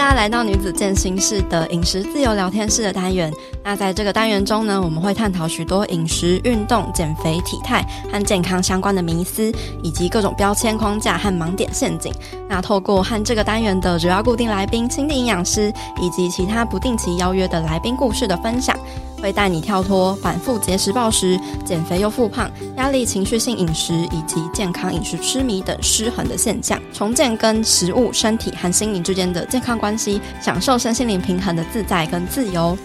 大家来到女子健心室的饮食自由聊天室的单元。那在这个单元中呢，我们会探讨许多饮食、运动、减肥、体态和健康相关的迷思，以及各种标签框架和盲点陷阱。那透过和这个单元的主要固定来宾、亲历营养师，以及其他不定期邀约的来宾故事的分享。会带你跳脱反复节食暴食、减肥又复胖、压力情绪性饮食以及健康饮食痴迷等失衡的现象，重建跟食物、身体和心灵之间的健康关系，享受身心灵平衡的自在跟自由。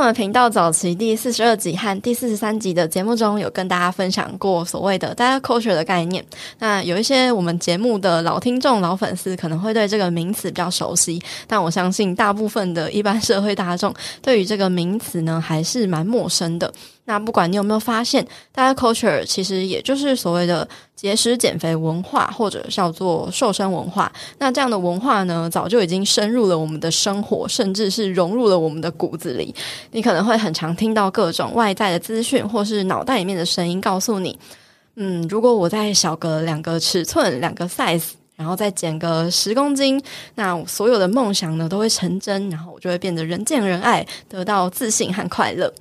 我们频道早期第四十二集和第四十三集的节目中，有跟大家分享过所谓的 diet culture 的概念。那有一些我们节目的老听众、老粉丝可能会对这个名词比较熟悉，但我相信大部分的一般社会大众对于这个名词呢，还是蛮陌生的。那不管你有没有发现，diet culture 其实也就是所谓的节食减肥文化，或者叫做瘦身文化。那这样的文化呢，早就已经深入了我们的生活，甚至是融入了我们的骨子里。你可能会很常听到各种外在的资讯，或是脑袋里面的声音告诉你：嗯，如果我再小个两个尺寸、两个 size，然后再减个十公斤，那所有的梦想呢都会成真，然后我就会变得人见人爱，得到自信和快乐。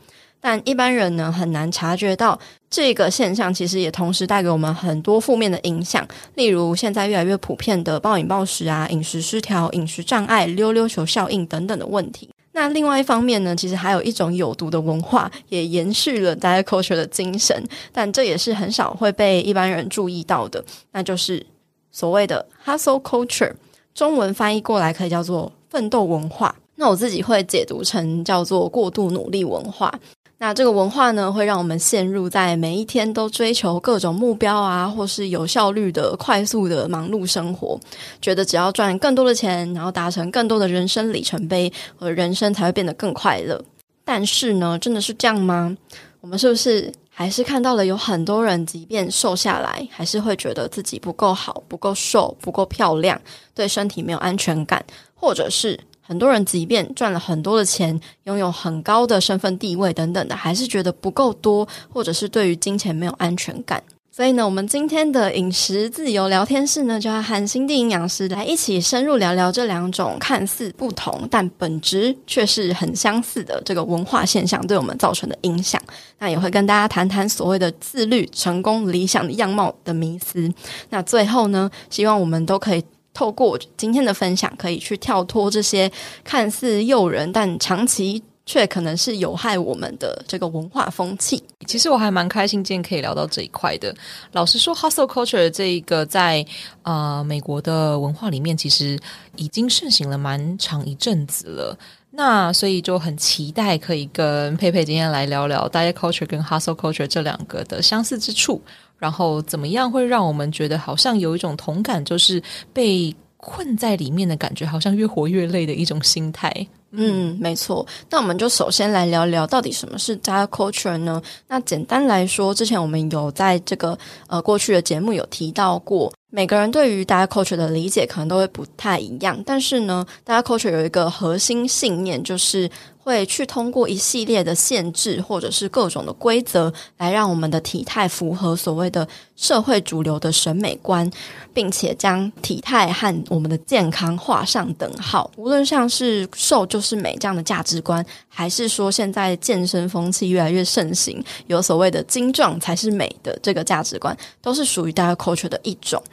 但一般人呢，很难察觉到这个现象，其实也同时带给我们很多负面的影响，例如现在越来越普遍的暴饮暴食啊、饮食失调、饮食障碍、溜溜球效应等等的问题。那另外一方面呢，其实还有一种有毒的文化，也延续了 diet culture 的精神，但这也是很少会被一般人注意到的，那就是所谓的 hustle culture，中文翻译过来可以叫做奋斗文化。那我自己会解读成叫做过度努力文化。那这个文化呢，会让我们陷入在每一天都追求各种目标啊，或是有效率的、快速的忙碌生活，觉得只要赚更多的钱，然后达成更多的人生里程碑，和人生才会变得更快乐。但是呢，真的是这样吗？我们是不是还是看到了有很多人，即便瘦下来，还是会觉得自己不够好、不够瘦、不够漂亮，对身体没有安全感，或者是？很多人即便赚了很多的钱，拥有很高的身份地位等等的，还是觉得不够多，或者是对于金钱没有安全感。所以呢，我们今天的饮食自由聊天室呢，就要和青蒂营养师来一起深入聊聊这两种看似不同，但本质却是很相似的这个文化现象对我们造成的影响。那也会跟大家谈谈所谓的自律、成功、理想的样貌的迷思。那最后呢，希望我们都可以。透过今天的分享，可以去跳脱这些看似诱人，但长期却可能是有害我们的这个文化风气。其实我还蛮开心，今天可以聊到这一块的。老实说，hustle culture 这一个在呃美国的文化里面，其实已经盛行了蛮长一阵子了。那所以就很期待可以跟佩佩今天来聊聊 diet culture 跟 hustle culture 这两个的相似之处。然后怎么样会让我们觉得好像有一种同感，就是被困在里面的感觉，好像越活越累的一种心态。嗯，没错。那我们就首先来聊聊到底什么是 diet culture 呢？那简单来说，之前我们有在这个呃过去的节目有提到过，每个人对于 d a t culture 的理解可能都会不太一样。但是呢，d a t culture 有一个核心信念，就是。会去通过一系列的限制，或者是各种的规则，来让我们的体态符合所谓的社会主流的审美观，并且将体态和我们的健康画上等号。无论像是瘦就是美这样的价值观，还是说现在健身风气越来越盛行，有所谓的精壮才是美的这个价值观，都是属于 diet culture 的一种。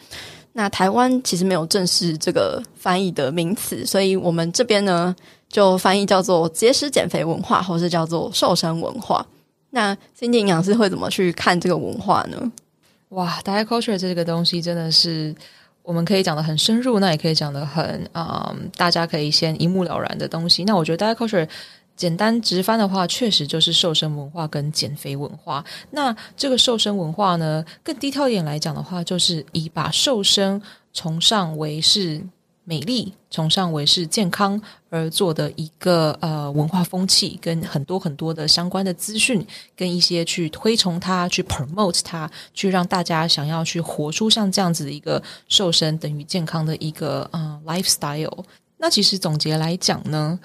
那台湾其实没有正式这个翻译的名词，所以我们这边呢。就翻译叫做节食减肥文化，或是叫做瘦身文化。那心理营养师会怎么去看这个文化呢？哇，diet culture 这个东西真的是我们可以讲得很深入，那也可以讲得很、嗯，大家可以先一目了然的东西。那我觉得 diet culture 简单直翻的话，确实就是瘦身文化跟减肥文化。那这个瘦身文化呢，更低调一点来讲的话，就是以把瘦身崇尚为是。美丽崇尚为是健康而做的一个呃文化风气，跟很多很多的相关的资讯，跟一些去推崇它、去 promote 它，去让大家想要去活出像这样子的一个瘦身等于健康的一个呃 lifestyle。那其实总结来讲呢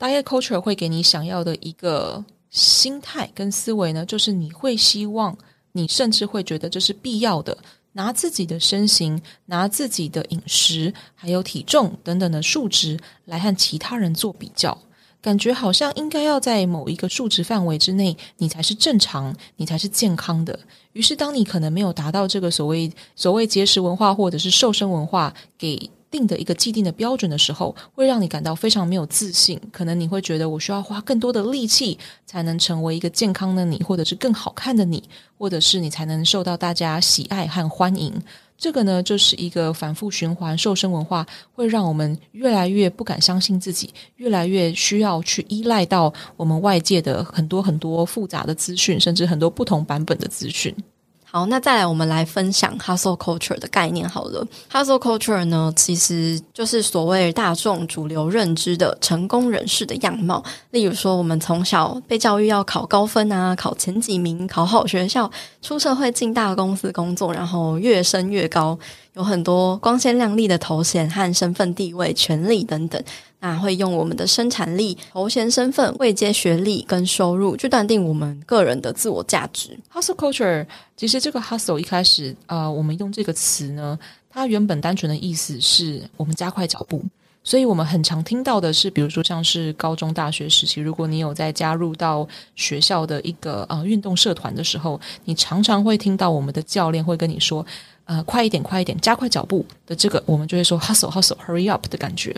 ，diet culture 会给你想要的一个心态跟思维呢，就是你会希望，你甚至会觉得这是必要的。拿自己的身形、拿自己的饮食、还有体重等等的数值来和其他人做比较。感觉好像应该要在某一个数值范围之内，你才是正常，你才是健康的。于是，当你可能没有达到这个所谓所谓节食文化或者是瘦身文化给定的一个既定的标准的时候，会让你感到非常没有自信。可能你会觉得我需要花更多的力气才能成为一个健康的你，或者是更好看的你，或者是你才能受到大家喜爱和欢迎。这个呢，就是一个反复循环，瘦身文化会让我们越来越不敢相信自己，越来越需要去依赖到我们外界的很多很多复杂的资讯，甚至很多不同版本的资讯。好，那再来我们来分享 hustle culture 的概念好了。hustle culture 呢，其实就是所谓大众主流认知的成功人士的样貌。例如说，我们从小被教育要考高分啊，考前几名，考好学校，出社会进大公司工作，然后越升越高，有很多光鲜亮丽的头衔和身份地位、权力等等。那会用我们的生产力、头衔、身份、位阶、学历跟收入去断定我们个人的自我价值。Hustle culture，其实这个 hustle 一开始，呃，我们用这个词呢，它原本单纯的意思是我们加快脚步。所以我们很常听到的是，比如说像是高中、大学时期，如果你有在加入到学校的一个呃运动社团的时候，你常常会听到我们的教练会跟你说，呃，快一点，快一点，加快脚步的这个，我们就会说 hustle hustle hurry up 的感觉。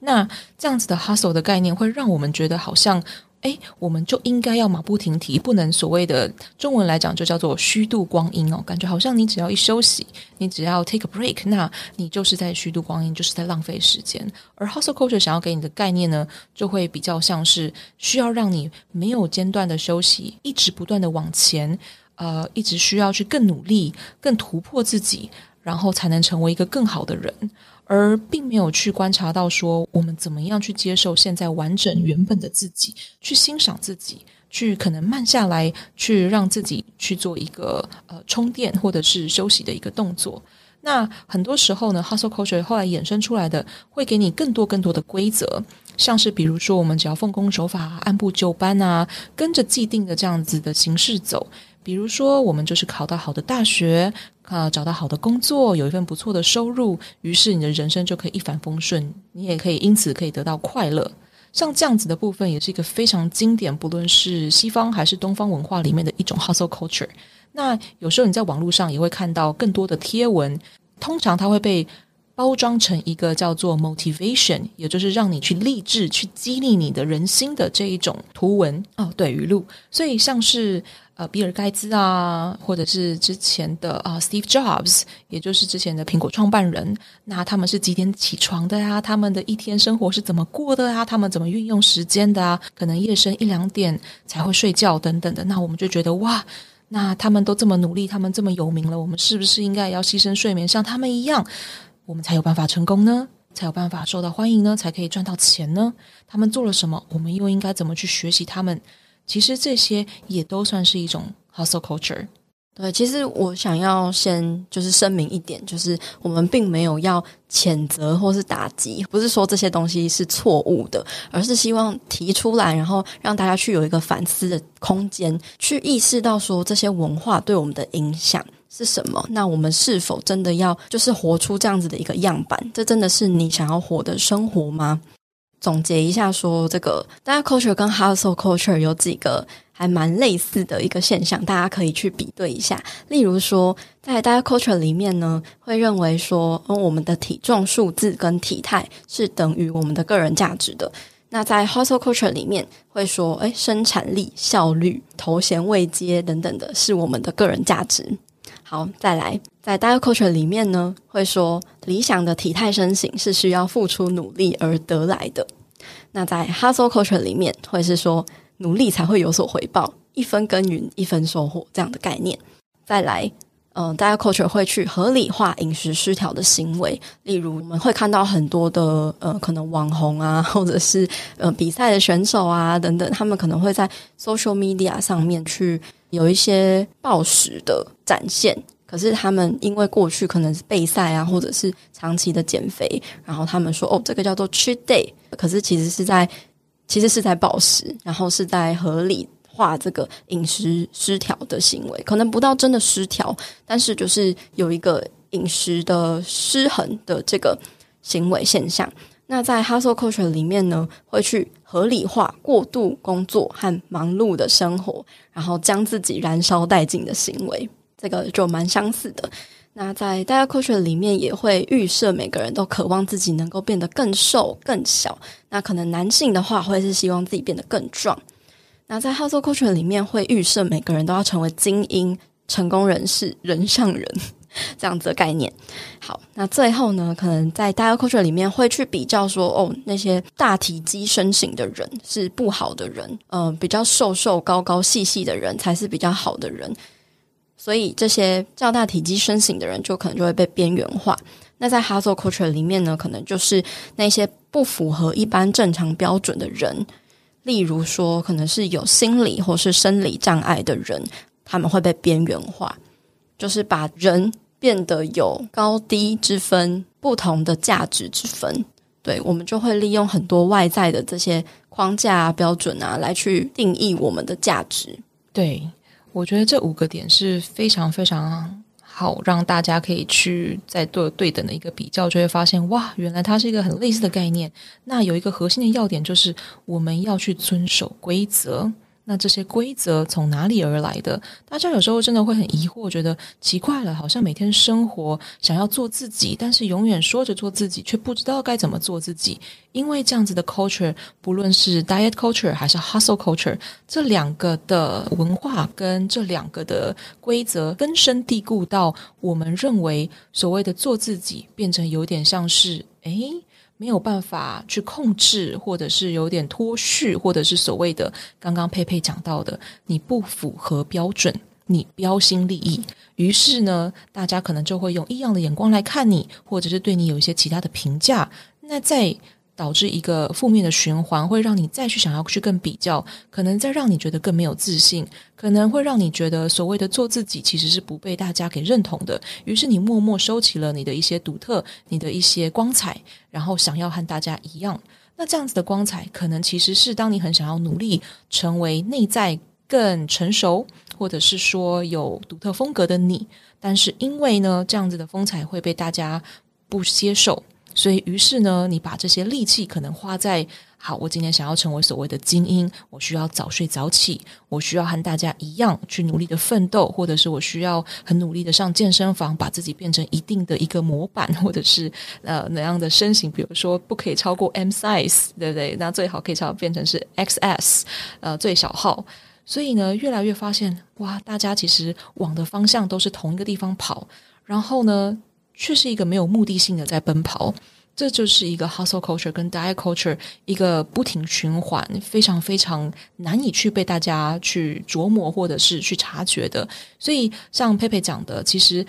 那这样子的 hustle 的概念会让我们觉得好像，诶，我们就应该要马不停蹄，不能所谓的中文来讲就叫做虚度光阴哦。感觉好像你只要一休息，你只要 take a break，那你就是在虚度光阴，就是在浪费时间。而 hustle culture 想要给你的概念呢，就会比较像是需要让你没有间断的休息，一直不断的往前，呃，一直需要去更努力、更突破自己，然后才能成为一个更好的人。而并没有去观察到说，我们怎么样去接受现在完整原本的自己，去欣赏自己，去可能慢下来，去让自己去做一个呃充电或者是休息的一个动作。那很多时候呢，hustle culture 后来衍生出来的，会给你更多更多的规则，像是比如说，我们只要奉公守法、按部就班啊，跟着既定的这样子的形式走。比如说，我们就是考到好的大学，啊，找到好的工作，有一份不错的收入，于是你的人生就可以一帆风顺，你也可以因此可以得到快乐。像这样子的部分，也是一个非常经典，不论是西方还是东方文化里面的一种 hustle culture。那有时候你在网络上也会看到更多的贴文，通常它会被包装成一个叫做 motivation，也就是让你去励志、去激励你的人心的这一种图文哦，对，语录。所以像是。呃，比尔盖茨啊，或者是之前的啊，Steve Jobs，也就是之前的苹果创办人，那他们是几点起床的呀？他们的一天生活是怎么过的呀？他们怎么运用时间的啊？可能夜深一两点才会睡觉等等的。那我们就觉得哇，那他们都这么努力，他们这么有名了，我们是不是应该要牺牲睡眠，像他们一样，我们才有办法成功呢？才有办法受到欢迎呢？才可以赚到钱呢？他们做了什么？我们又应该怎么去学习他们？其实这些也都算是一种 hustle culture。对，其实我想要先就是声明一点，就是我们并没有要谴责或是打击，不是说这些东西是错误的，而是希望提出来，然后让大家去有一个反思的空间，去意识到说这些文化对我们的影响是什么。那我们是否真的要就是活出这样子的一个样板？这真的是你想要活的生活吗？总结一下说，这个 diet culture 跟 hustle culture 有几个还蛮类似的一个现象，大家可以去比对一下。例如说，在 diet culture 里面呢，会认为说，嗯，我们的体重数字跟体态是等于我们的个人价值的。那在 hustle culture 里面会说，哎，生产力、效率、头衔、位阶等等的，是我们的个人价值。好，再来，在 diet culture 里面呢，会说理想的体态身形是需要付出努力而得来的。那在 hustle culture 里面，会是说努力才会有所回报，一分耕耘一分收获这样的概念。再来，嗯、呃，diet culture 会去合理化饮食失调的行为，例如我们会看到很多的呃，可能网红啊，或者是呃比赛的选手啊等等，他们可能会在 social media 上面去。有一些暴食的展现，可是他们因为过去可能是备赛啊，或者是长期的减肥，然后他们说哦，这个叫做 cheat day，可是其实是在其实是在暴食，然后是在合理化这个饮食失调的行为，可能不到真的失调，但是就是有一个饮食的失衡的这个行为现象。那在 Hustle Culture 里面呢，会去合理化过度工作和忙碌的生活，然后将自己燃烧殆尽的行为，这个就蛮相似的。那在 Diet Culture 里面，也会预设每个人都渴望自己能够变得更瘦、更小。那可能男性的话，会是希望自己变得更壮。那在 Hustle Culture 里面，会预设每个人都要成为精英、成功人士、人上人 这样子的概念。好，那最后呢，可能在 Diet Culture 里面会去比较说，哦，那些大体积身形的人是不好的人，嗯、比较瘦瘦高高细细的人才是比较好的人。所以这些较大体积身形的人，就可能就会被边缘化。那在 Hustle Culture 里面呢，可能就是那些不符合一般正常标准的人，例如说，可能是有心理或是生理障碍的人，他们会被边缘化，就是把人变得有高低之分，不同的价值之分。对，我们就会利用很多外在的这些框架啊、标准啊，来去定义我们的价值。对。我觉得这五个点是非常非常好，让大家可以去再做对等的一个比较，就会发现哇，原来它是一个很类似的概念。那有一个核心的要点就是，我们要去遵守规则。那这些规则从哪里而来的？大家有时候真的会很疑惑，觉得奇怪了，好像每天生活想要做自己，但是永远说着做自己，却不知道该怎么做自己。因为这样子的 culture，不论是 diet culture 还是 hustle culture，这两个的文化跟这两个的规则根深蒂固到我们认为所谓的做自己，变成有点像是诶。没有办法去控制，或者是有点脱序，或者是所谓的刚刚佩佩讲到的，你不符合标准，你标新立异，于是呢，大家可能就会用异样的眼光来看你，或者是对你有一些其他的评价。那在导致一个负面的循环，会让你再去想要去更比较，可能再让你觉得更没有自信，可能会让你觉得所谓的做自己其实是不被大家给认同的。于是你默默收起了你的一些独特，你的一些光彩，然后想要和大家一样。那这样子的光彩，可能其实是当你很想要努力成为内在更成熟，或者是说有独特风格的你，但是因为呢，这样子的风采会被大家不接受。所以，于是呢，你把这些力气可能花在好，我今天想要成为所谓的精英，我需要早睡早起，我需要和大家一样去努力的奋斗，或者是我需要很努力的上健身房，把自己变成一定的一个模板，或者是呃哪样的身形，比如说不可以超过 M size，对不对？那最好可以超变成是 XS，呃最小号。所以呢，越来越发现哇，大家其实往的方向都是同一个地方跑，然后呢，却是一个没有目的性的在奔跑，这就是一个 hustle culture 跟 diet culture 一个不停循环，非常非常难以去被大家去琢磨或者是去察觉的。所以像佩佩讲的，其实，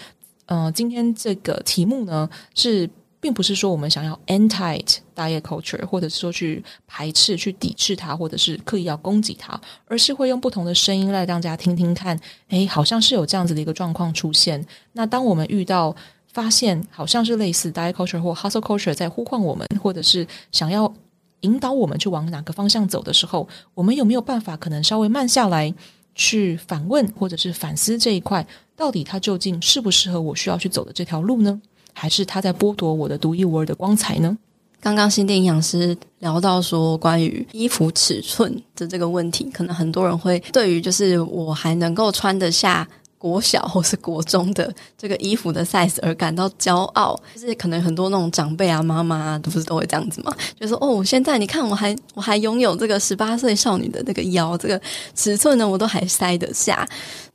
呃，今天这个题目呢，是并不是说我们想要 anti diet culture，或者是说去排斥、去抵制它，或者是刻意要攻击它，而是会用不同的声音来让大家听听看，诶，好像是有这样子的一个状况出现。那当我们遇到发现好像是类似 die culture 或 hustle culture 在呼唤我们，或者是想要引导我们去往哪个方向走的时候，我们有没有办法可能稍微慢下来，去反问或者是反思这一块，到底它究竟适不适合我需要去走的这条路呢？还是它在剥夺我的独一无二的光彩呢？刚刚新店营养师聊到说关于衣服尺寸的这个问题，可能很多人会对于就是我还能够穿得下。国小或是国中的这个衣服的 size 而感到骄傲，就是可能很多那种长辈啊、妈妈啊，都不是都会这样子嘛？就是说哦，现在你看我还我还拥有这个十八岁少女的那个腰，这个尺寸呢，我都还塞得下。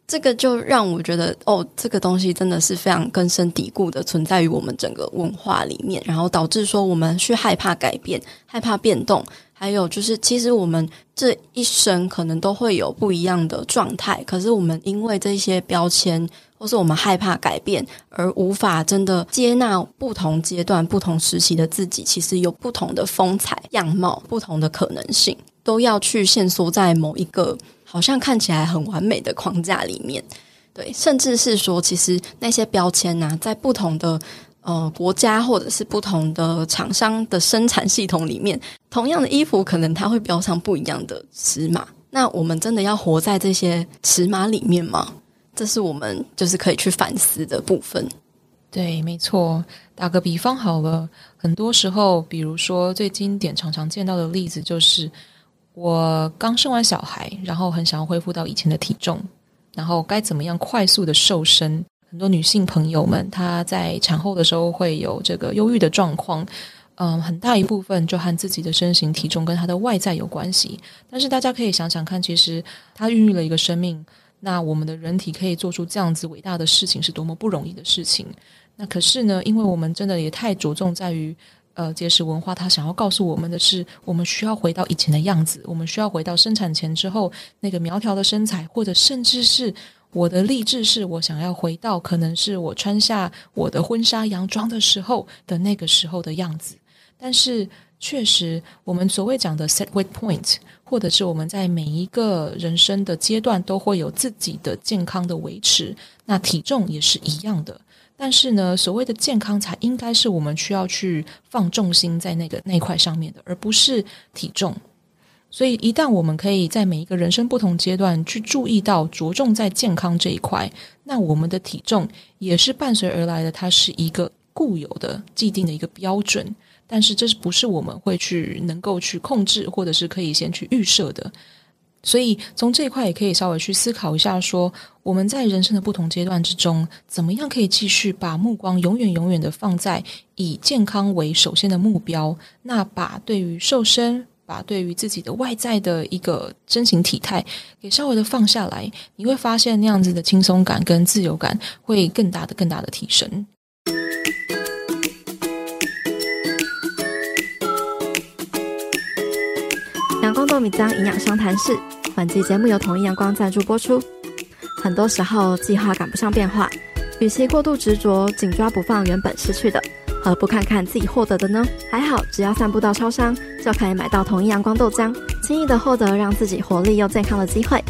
这个就让我觉得哦，这个东西真的是非常根深蒂固的存在于我们整个文化里面，然后导致说我们去害怕改变、害怕变动。还有就是，其实我们这一生可能都会有不一样的状态，可是我们因为这些标签，或是我们害怕改变，而无法真的接纳不同阶段、不同时期的自己，其实有不同的风采、样貌、不同的可能性，都要去限缩在某一个好像看起来很完美的框架里面。对，甚至是说，其实那些标签呢、在不同的。呃，国家或者是不同的厂商的生产系统里面，同样的衣服，可能它会标上不一样的尺码，那我们真的要活在这些尺码里面吗？这是我们就是可以去反思的部分。对，没错。打个比方好了，很多时候，比如说最经典、常常见到的例子，就是我刚生完小孩，然后很想要恢复到以前的体重，然后该怎么样快速的瘦身？很多女性朋友们，她在产后的时候会有这个忧郁的状况，嗯，很大一部分就和自己的身形体重跟她的外在有关系。但是大家可以想想看，其实她孕育了一个生命。那我们的人体可以做出这样子伟大的事情，是多么不容易的事情。那可是呢，因为我们真的也太着重在于，呃，节食文化，它想要告诉我们的是，我们需要回到以前的样子，我们需要回到生产前之后那个苗条的身材，或者甚至是我的励志是我想要回到，可能是我穿下我的婚纱洋装的时候的那个时候的样子。但是。确实，我们所谓讲的 set weight point，或者是我们在每一个人生的阶段都会有自己的健康的维持，那体重也是一样的。但是呢，所谓的健康才应该是我们需要去放重心在那个那块上面的，而不是体重。所以，一旦我们可以在每一个人生不同阶段去注意到着重在健康这一块，那我们的体重也是伴随而来的，它是一个固有的、既定的一个标准。但是这是不是我们会去能够去控制，或者是可以先去预设的？所以从这一块也可以稍微去思考一下说，我们在人生的不同阶段之中，怎么样可以继续把目光永远永远的放在以健康为首先的目标？那把对于瘦身，把对于自己的外在的一个身形体态给稍微的放下来，你会发现那样子的轻松感跟自由感会更大的、更大的提升。阳光豆米浆营养商谈室，本期节目由统一阳光赞助播出。很多时候，计划赶不上变化，与其过度执着，紧抓不放原本失去的，何不看看自己获得的呢？还好，只要散步到超商，就可以买到统一阳光豆浆，轻易的获得让自己活力又健康的机会。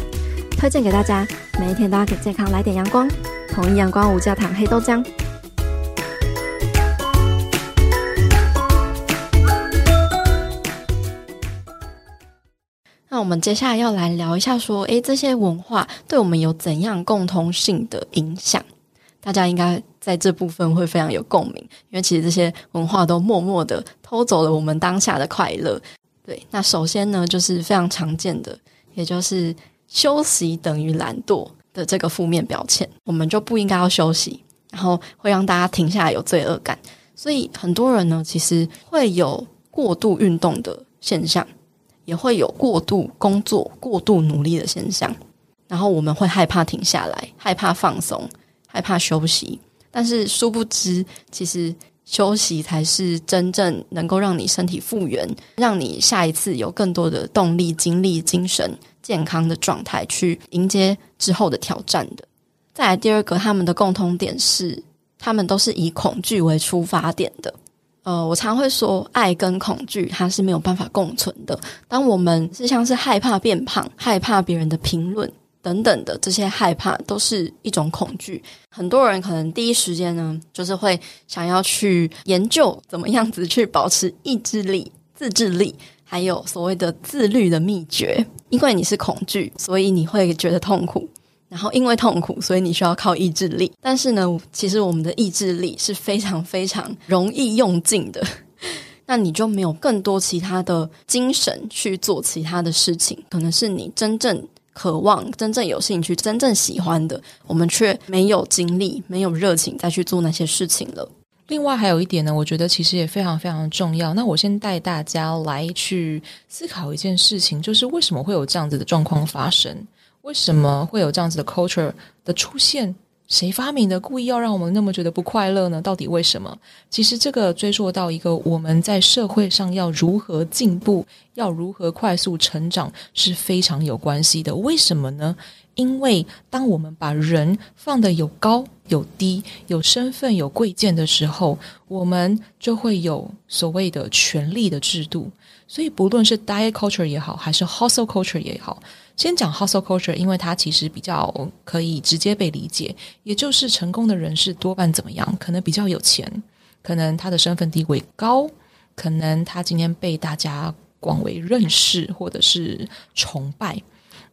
推荐给大家，每一天都要给健康来点阳光。统一阳光无加糖黑豆浆。那我们接下来要来聊一下，说，诶，这些文化对我们有怎样共通性的影响？大家应该在这部分会非常有共鸣，因为其实这些文化都默默的偷走了我们当下的快乐。对，那首先呢，就是非常常见的，也就是休息等于懒惰的这个负面标签，我们就不应该要休息，然后会让大家停下来有罪恶感，所以很多人呢，其实会有过度运动的现象。也会有过度工作、过度努力的现象，然后我们会害怕停下来，害怕放松，害怕休息。但是殊不知，其实休息才是真正能够让你身体复原，让你下一次有更多的动力、精力、精神、健康的状态去迎接之后的挑战的。再来第二个，他们的共通点是，他们都是以恐惧为出发点的。呃，我常会说，爱跟恐惧它是没有办法共存的。当我们是像是害怕变胖、害怕别人的评论等等的这些害怕，都是一种恐惧。很多人可能第一时间呢，就是会想要去研究怎么样子去保持意志力、自制力，还有所谓的自律的秘诀。因为你是恐惧，所以你会觉得痛苦。然后因为痛苦，所以你需要靠意志力。但是呢，其实我们的意志力是非常非常容易用尽的，那你就没有更多其他的精神去做其他的事情。可能是你真正渴望、真正有兴趣、真正喜欢的，我们却没有精力、没有热情再去做那些事情了。另外还有一点呢，我觉得其实也非常非常重要。那我先带大家来去思考一件事情，就是为什么会有这样子的状况发生？为什么会有这样子的 culture 的出现？谁发明的？故意要让我们那么觉得不快乐呢？到底为什么？其实这个追溯到一个我们在社会上要如何进步，要如何快速成长是非常有关系的。为什么呢？因为当我们把人放得有高有低、有身份有贵贱的时候，我们就会有所谓的权力的制度。所以，不论是 diet culture 也好，还是 hustle culture 也好。先讲 hustle culture，因为它其实比较可以直接被理解，也就是成功的人士多半怎么样？可能比较有钱，可能他的身份地位高，可能他今天被大家广为认识或者是崇拜。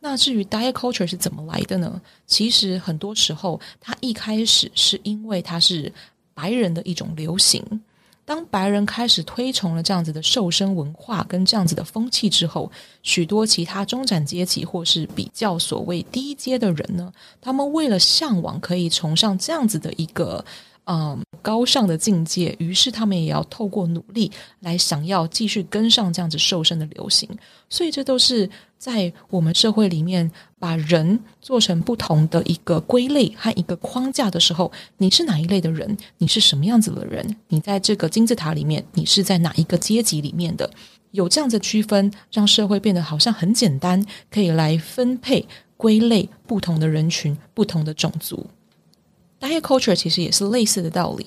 那至于 diet culture 是怎么来的呢？其实很多时候，它一开始是因为它是白人的一种流行。当白人开始推崇了这样子的瘦身文化跟这样子的风气之后，许多其他中产阶级或是比较所谓低阶的人呢，他们为了向往可以崇尚这样子的一个。嗯，高尚的境界，于是他们也要透过努力来想要继续跟上这样子瘦身的流行，所以这都是在我们社会里面把人做成不同的一个归类和一个框架的时候，你是哪一类的人？你是什么样子的人？你在这个金字塔里面，你是在哪一个阶级里面的？有这样子区分，让社会变得好像很简单，可以来分配归类不同的人群、不同的种族。Diet culture 其实也是类似的道理，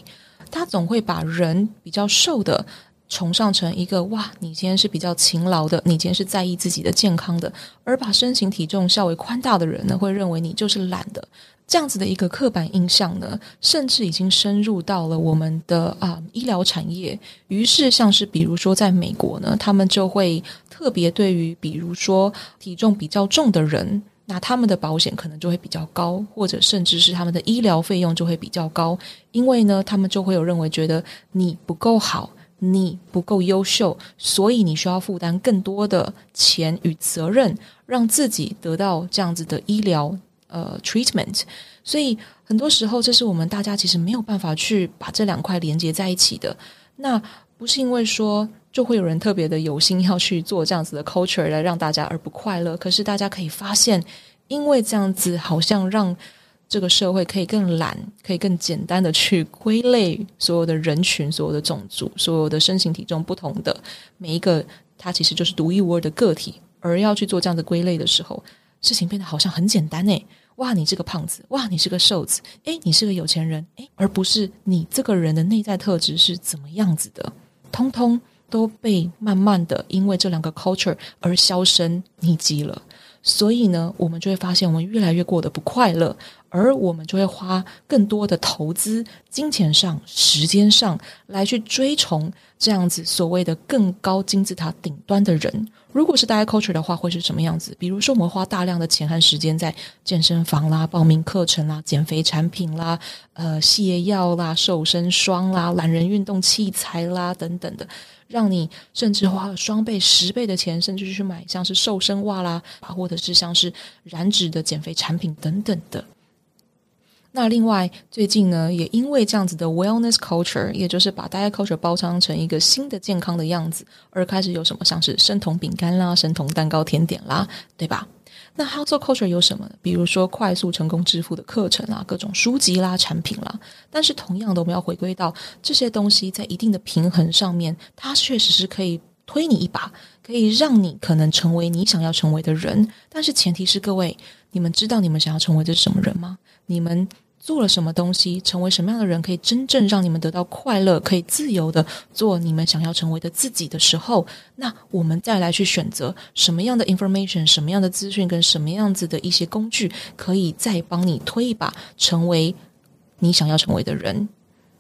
他总会把人比较瘦的崇尚成一个哇，你今天是比较勤劳的，你今天是在意自己的健康的，而把身形体重较为宽大的人呢，会认为你就是懒的，这样子的一个刻板印象呢，甚至已经深入到了我们的啊、医疗产业。于是，像是比如说在美国呢，他们就会特别对于比如说体重比较重的人。那他们的保险可能就会比较高，或者甚至是他们的医疗费用就会比较高，因为呢，他们就会有认为觉得你不够好，你不够优秀，所以你需要负担更多的钱与责任，让自己得到这样子的医疗呃 treatment。所以很多时候，这是我们大家其实没有办法去把这两块连接在一起的。那不是因为说。就会有人特别的有心要去做这样子的 culture 来让大家而不快乐。可是大家可以发现，因为这样子好像让这个社会可以更懒，可以更简单的去归类所有的人群、所有的种族、所有的身形体重不同的每一个，它其实就是独一无二的个体。而要去做这样的归类的时候，事情变得好像很简单诶。哇，你是个胖子，哇，你是个瘦子，诶，你是个有钱人，诶，而不是你这个人的内在特质是怎么样子的，通通。都被慢慢的因为这两个 culture 而销声匿迹了，所以呢，我们就会发现我们越来越过得不快乐，而我们就会花更多的投资，金钱上、时间上来去追崇这样子所谓的更高金字塔顶端的人。如果是 diet culture 的话，会是什么样子？比如说，我们花大量的钱和时间在健身房啦、报名课程啦、减肥产品啦、呃、泻药啦、瘦身霜啦、懒人运动器材啦等等的。让你甚至花了双倍、十倍的钱，甚至去买像是瘦身袜啦，或者是像是燃脂的减肥产品等等的。那另外，最近呢，也因为这样子的 wellness culture，也就是把 diet culture 包装成一个新的健康的样子，而开始有什么像是生酮饼干啦、生酮蛋糕、甜点啦，对吧？那 hustle culture 有什么呢？比如说快速成功致富的课程啊，各种书籍啦、产品啦。但是同样的，我们要回归到这些东西在一定的平衡上面，它确实是可以推你一把，可以让你可能成为你想要成为的人。但是前提是各位，你们知道你们想要成为的是什么人吗？你们。做了什么东西，成为什么样的人，可以真正让你们得到快乐，可以自由的做你们想要成为的自己的时候，那我们再来去选择什么样的 information，什么样的资讯，跟什么样子的一些工具，可以再帮你推一把，成为你想要成为的人。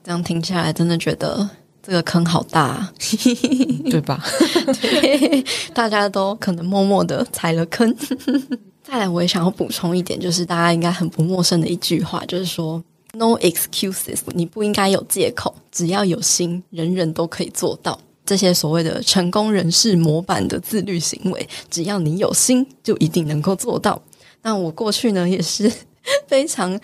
这样听下来，真的觉得这个坑好大，对吧？对，大家都可能默默的踩了坑。再来，我也想要补充一点，就是大家应该很不陌生的一句话，就是说 “No excuses”，你不应该有借口，只要有心，人人都可以做到。这些所谓的成功人士模板的自律行为，只要你有心，就一定能够做到。那我过去呢，也是非常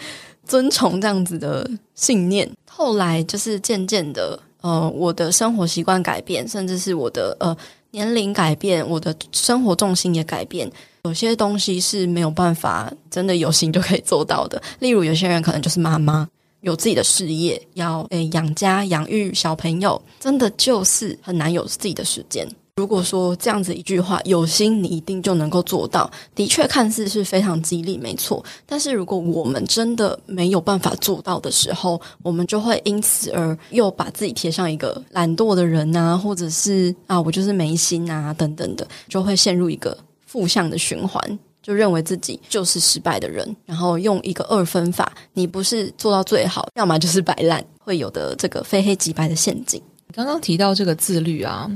遵从这样子的信念，后来就是渐渐的，呃，我的生活习惯改变，甚至是我的呃年龄改变，我的生活重心也改变。有些东西是没有办法真的有心就可以做到的，例如有些人可能就是妈妈有自己的事业，要诶养家养育小朋友，真的就是很难有自己的时间。如果说这样子一句话，有心你一定就能够做到，的确看似是非常激励，没错。但是如果我们真的没有办法做到的时候，我们就会因此而又把自己贴上一个懒惰的人啊，或者是啊我就是没心啊等等的，就会陷入一个。负向的循环，就认为自己就是失败的人，然后用一个二分法，你不是做到最好，要么就是摆烂，会有的这个非黑即白的陷阱。刚刚提到这个自律啊，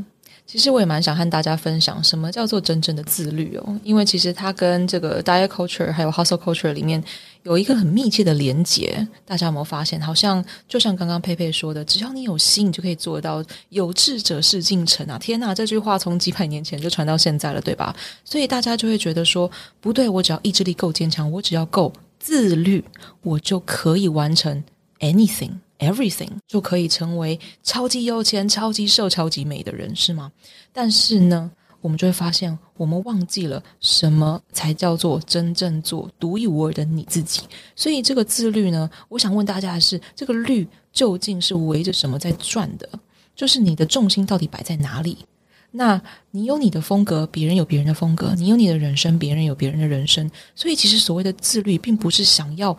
其实我也蛮想和大家分享什么叫做真正的自律哦，因为其实它跟这个 diet culture 还有 hustle culture 里面有一个很密切的连结。大家有没有发现？好像就像刚刚佩佩说的，只要你有心，你就可以做到。有志者事竟成啊！天哪，这句话从几百年前就传到现在了，对吧？所以大家就会觉得说，不对，我只要意志力够坚强，我只要够自律，我就可以完成 anything。Everything 就可以成为超级有钱、超级瘦、超级美的人，是吗？但是呢，我们就会发现，我们忘记了什么才叫做真正做独一无二的你自己。所以，这个自律呢，我想问大家的是：这个律究竟是围着什么在转的？就是你的重心到底摆在哪里？那你有你的风格，别人有别人的风格；你有你的人生，别人有别人的人生。所以，其实所谓的自律，并不是想要。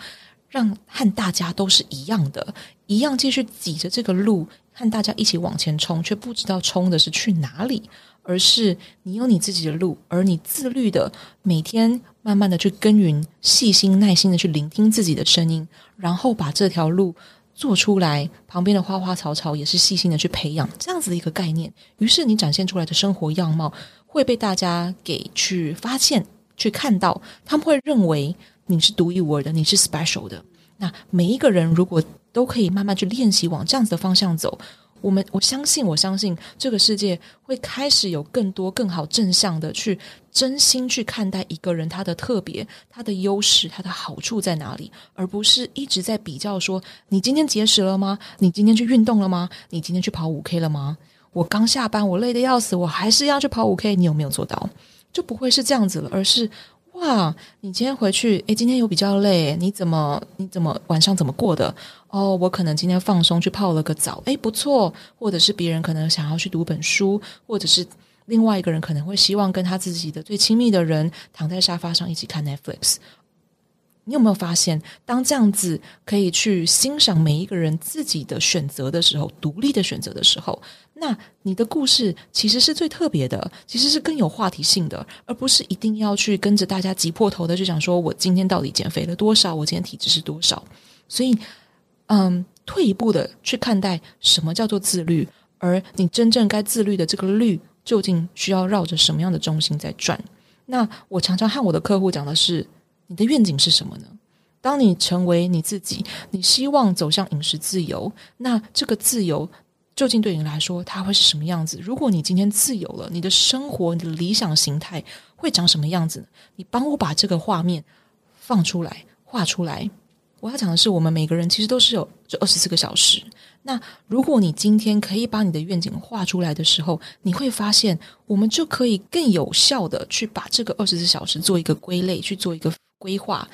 让和大家都是一样的，一样继续挤着这个路，和大家一起往前冲，却不知道冲的是去哪里，而是你有你自己的路，而你自律的每天慢慢的去耕耘，细心耐心的去聆听自己的声音，然后把这条路做出来。旁边的花花草草也是细心的去培养，这样子的一个概念。于是你展现出来的生活样貌会被大家给去发现、去看到，他们会认为。你是独一无二的，你是 special 的。那每一个人如果都可以慢慢去练习往这样子的方向走，我们我相信，我相信这个世界会开始有更多更好正向的去真心去看待一个人他的特别、他的优势、他的好处在哪里，而不是一直在比较说你今天节食了吗？你今天去运动了吗？你今天去跑五 K 了吗？我刚下班，我累得要死，我还是要去跑五 K，你有没有做到？就不会是这样子了，而是。哇，你今天回去，诶，今天有比较累，你怎么你怎么晚上怎么过的？哦，我可能今天放松去泡了个澡，诶，不错。或者是别人可能想要去读本书，或者是另外一个人可能会希望跟他自己的最亲密的人躺在沙发上一起看 Netflix。你有没有发现，当这样子可以去欣赏每一个人自己的选择的时候，独立的选择的时候，那你的故事其实是最特别的，其实是更有话题性的，而不是一定要去跟着大家挤破头的去讲说，我今天到底减肥了多少，我今天体脂是多少。所以，嗯，退一步的去看待什么叫做自律，而你真正该自律的这个律，究竟需要绕着什么样的中心在转？那我常常和我的客户讲的是。你的愿景是什么呢？当你成为你自己，你希望走向饮食自由，那这个自由究竟对你来说，它会是什么样子？如果你今天自由了，你的生活，你的理想形态会长什么样子呢？你帮我把这个画面放出来，画出来。我要讲的是，我们每个人其实都是有这二十四个小时。那如果你今天可以把你的愿景画出来的时候，你会发现，我们就可以更有效的去把这个二十四小时做一个归类，去做一个。规划，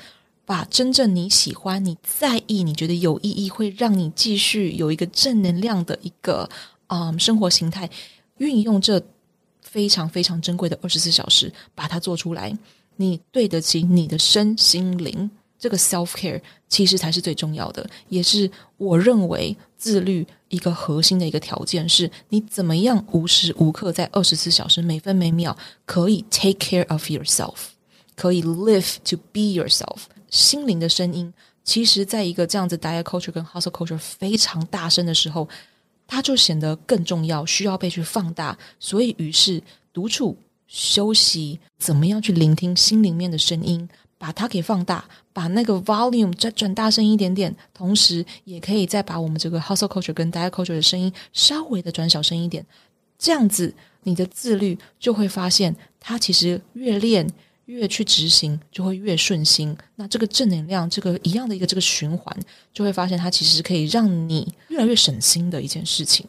把真正你喜欢、你在意、你觉得有意义、会让你继续有一个正能量的一个嗯生活形态，运用这非常非常珍贵的二十四小时，把它做出来。你对得起你的身心灵，这个 self care 其实才是最重要的，也是我认为自律一个核心的一个条件，是你怎么样无时无刻在二十四小时每分每秒可以 take care of yourself。可以 live to be yourself，心灵的声音，其实在一个这样子 diet culture 跟 hustle culture 非常大声的时候，它就显得更重要，需要被去放大。所以，于是独处休息，怎么样去聆听心里面的声音，把它给放大，把那个 volume 再转大声一点点，同时也可以再把我们这个 hustle culture 跟 diet culture 的声音稍微的转小声一点。这样子，你的自律就会发现，它其实越练。越去执行，就会越顺心。那这个正能量，这个一样的一个这个循环，就会发现它其实可以让你越来越省心的一件事情。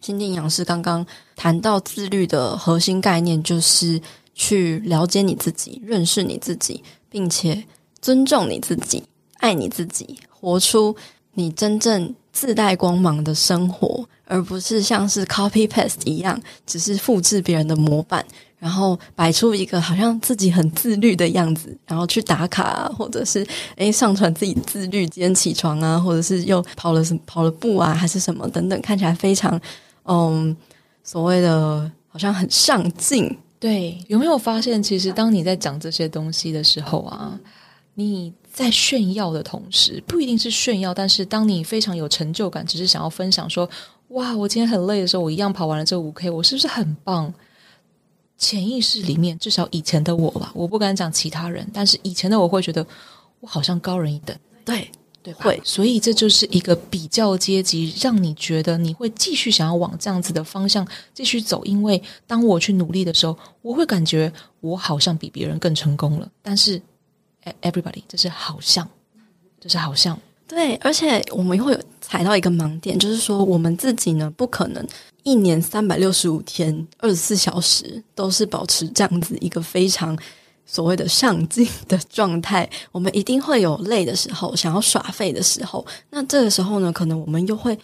心地营养师刚刚谈到自律的核心概念，就是去了解你自己，认识你自己，并且尊重你自己，爱你自己，活出你真正自带光芒的生活，而不是像是 copy paste 一样，只是复制别人的模板。然后摆出一个好像自己很自律的样子，然后去打卡，或者是诶上传自己自律今天起床啊，或者是又跑了什跑了步啊，还是什么等等，看起来非常嗯所谓的好像很上进。对，有没有发现，其实当你在讲这些东西的时候啊，你在炫耀的同时，不一定是炫耀，但是当你非常有成就感，只是想要分享说。哇，我今天很累的时候，我一样跑完了这五 K，我是不是很棒？潜意识里面，至少以前的我吧，我不敢讲其他人，但是以前的我会觉得我好像高人一等，对对，会，所以这就是一个比较阶级，让你觉得你会继续想要往这样子的方向继续走，因为当我去努力的时候，我会感觉我好像比别人更成功了。但是，everybody，这是好像，这是好像，对，而且我们会有踩到一个盲点，就是说我们自己呢，不可能。一年三百六十五天，二十四小时都是保持这样子一个非常所谓的上进 的状态。我们一定会有累的时候，想要耍废的时候。那这个时候呢，可能我们又会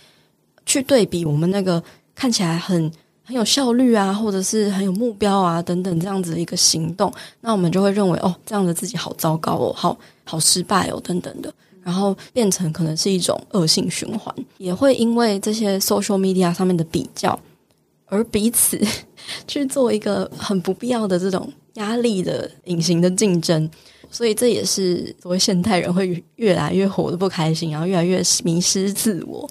去对比我们那个看起来很很有效率啊，或者是很有目标啊等等这样子的一个行动。那我们就会认为，哦，这样的自己好糟糕哦，好好失败哦，等等的。然后变成可能是一种恶性循环，也会因为这些 social media 上面的比较，而彼此 去做一个很不必要的这种压力的隐形的竞争，所以这也是所谓现代人会越来越活得不开心，然后越来越迷失自我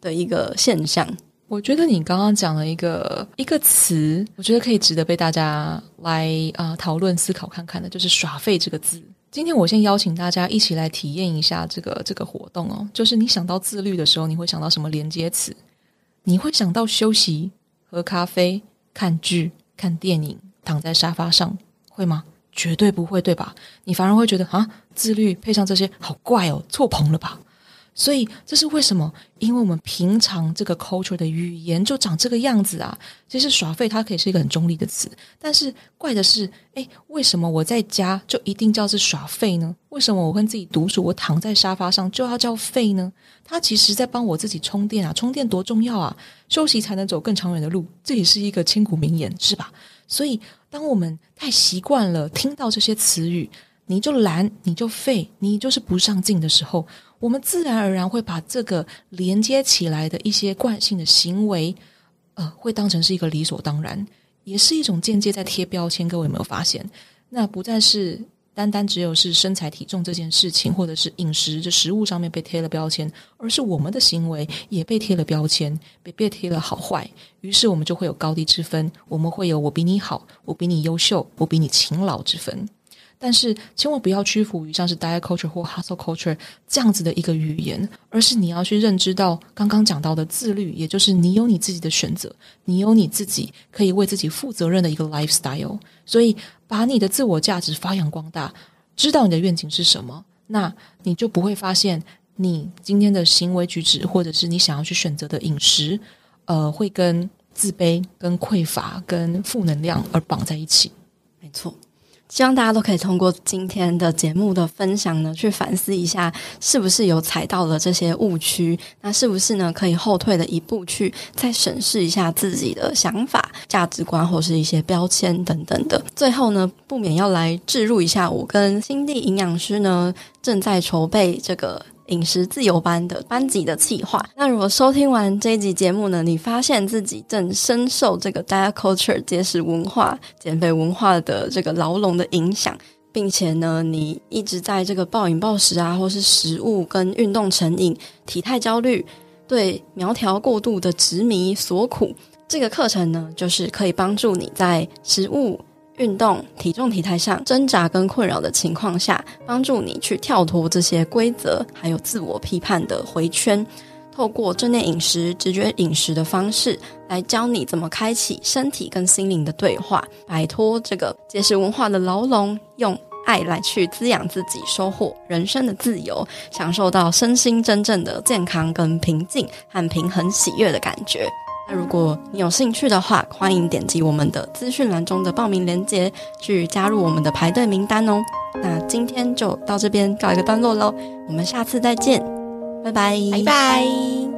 的一个现象。我觉得你刚刚讲了一个一个词，我觉得可以值得被大家来啊、呃、讨论思考看看的，就是“耍废”这个字。今天我先邀请大家一起来体验一下这个这个活动哦，就是你想到自律的时候，你会想到什么连接词？你会想到休息、喝咖啡、看剧、看电影、躺在沙发上，会吗？绝对不会，对吧？你反而会觉得啊，自律配上这些，好怪哦，错棚了吧？所以这是为什么？因为我们平常这个 culture 的语言就长这个样子啊。其实耍废它可以是一个很中立的词，但是怪的是，诶，为什么我在家就一定叫是耍废呢？为什么我跟自己独处，我躺在沙发上就要叫废呢？它其实在帮我自己充电啊，充电多重要啊！休息才能走更长远的路，这也是一个千古名言，是吧？所以，当我们太习惯了听到这些词语，你就懒，你就废，你就是不上进的时候。我们自然而然会把这个连接起来的一些惯性的行为，呃，会当成是一个理所当然，也是一种间接在贴标签。各位有没有发现？那不再是单单只有是身材体重这件事情，或者是饮食这食物上面被贴了标签，而是我们的行为也被贴了标签，被被贴了好坏。于是我们就会有高低之分，我们会有我比你好，我比你优秀，我比你勤劳之分。但是千万不要屈服于像是 diet culture 或 hustle culture 这样子的一个语言，而是你要去认知到刚刚讲到的自律，也就是你有你自己的选择，你有你自己可以为自己负责任的一个 lifestyle。所以把你的自我价值发扬光大，知道你的愿景是什么，那你就不会发现你今天的行为举止，或者是你想要去选择的饮食，呃，会跟自卑、跟匮乏、跟负能量而绑在一起。没错。希望大家都可以通过今天的节目的分享呢，去反思一下，是不是有踩到了这些误区？那是不是呢，可以后退的一步去再审视一下自己的想法、价值观或是一些标签等等的。最后呢，不免要来置入一下，我跟新地营养师呢正在筹备这个。饮食自由班的班级的企划。那如果收听完这一集节目呢，你发现自己正深受这个 diet culture 节食文化、减肥文化的这个牢笼的影响，并且呢，你一直在这个暴饮暴食啊，或是食物跟运动成瘾、体态焦虑、对苗条过度的执迷所苦，这个课程呢，就是可以帮助你在食物。运动、体重、体态上挣扎跟困扰的情况下，帮助你去跳脱这些规则，还有自我批判的回圈，透过正念饮食、直觉饮食的方式，来教你怎么开启身体跟心灵的对话，摆脱这个节食文化的牢笼，用爱来去滋养自己，收获人生的自由，享受到身心真正的健康跟平静和平衡喜悦的感觉。那如果你有兴趣的话，欢迎点击我们的资讯栏中的报名链接，去加入我们的排队名单哦。那今天就到这边告一个段落喽，我们下次再见，拜拜，拜拜。